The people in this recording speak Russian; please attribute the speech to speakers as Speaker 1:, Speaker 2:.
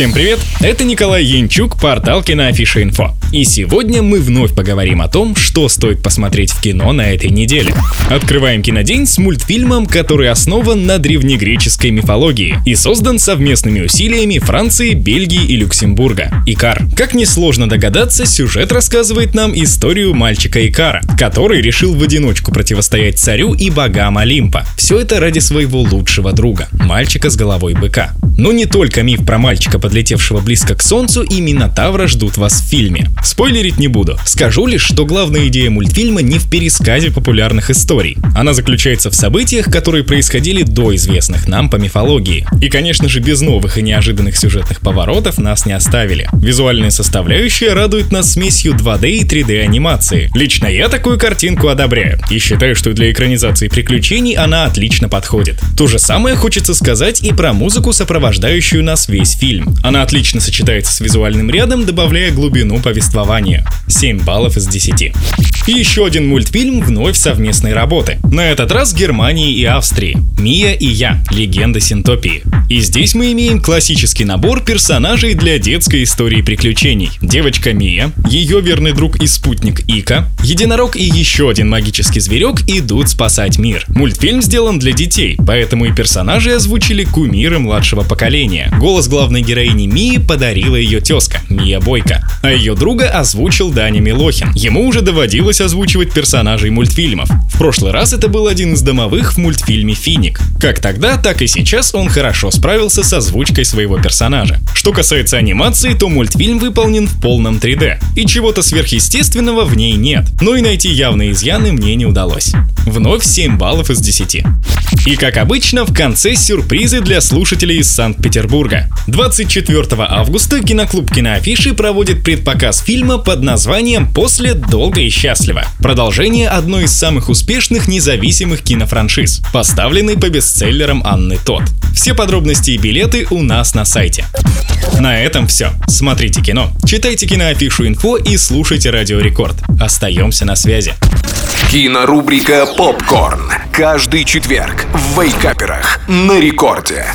Speaker 1: Всем привет! Это Николай Янчук, портал Киноафиша Инфо. И сегодня мы вновь поговорим о том, что стоит посмотреть в кино на этой неделе. Открываем кинодень с мультфильмом, который основан на древнегреческой мифологии и создан совместными усилиями Франции, Бельгии и Люксембурга. Икар. Как несложно догадаться, сюжет рассказывает нам историю мальчика Икара, который решил в одиночку противостоять царю и богам Олимпа. Все это ради своего лучшего друга, мальчика с головой быка. Но не только миф про мальчика, подлетевшего близко к Солнцу, и Минотавра ждут вас в фильме. Спойлерить не буду. Скажу лишь, что главная идея мультфильма не в пересказе популярных историй. Она заключается в событиях, которые происходили до известных нам по мифологии. И, конечно же, без новых и неожиданных сюжетных поворотов нас не оставили. Визуальная составляющая радует нас смесью 2D и 3D анимации. Лично я такую картинку одобряю и считаю, что для экранизации приключений она отлично подходит. То же самое хочется сказать и про музыку, сопровождающую нас весь фильм. Она отлично сочетается с визуальным рядом, добавляя глубину повествования. 7 баллов из 10. И еще один мультфильм вновь совместной работы. На этот раз Германии и Австрии. «Мия и я. Легенда Синтопии». И здесь мы имеем классический набор персонажей для детской истории приключений. Девочка Мия, ее верный друг и спутник Ика, единорог и еще один магический зверек идут спасать мир. Мультфильм сделан для детей, поэтому и персонажи озвучили кумиры младшего поколения. Голос главной героини Мии подарила ее тезка, Мия Бойко, а ее друга озвучил Даня Милохин. Ему уже доводилось озвучивать персонажей мультфильмов. В прошлый раз это был один из домовых в мультфильме «Финик». Как тогда, так и сейчас он хорошо справился с озвучкой своего персонажа. Что касается анимации, то мультфильм выполнен в полном 3D, и чего-то сверхъестественного в ней нет. Но и найти явные изъяны мне не удалось. Вновь 7 баллов из 10. И как обычно, в конце сюрпризы для слушателей из Санкт-Петербурга. 24 августа киноклуб Киноафиши проводит предпоказ фильма под названием «После долго и счастливо». Продолжение одной из самых успешных независимых кинофраншиз, поставленной по бестселлерам Анны Тот. Все подробности и билеты у нас на сайте. На этом все. Смотрите кино, читайте киноафишу инфо и слушайте Радио Рекорд. Остаемся на связи.
Speaker 2: Кинорубрика «Попкорн». Каждый четверг в Вейкаперах на рекорде.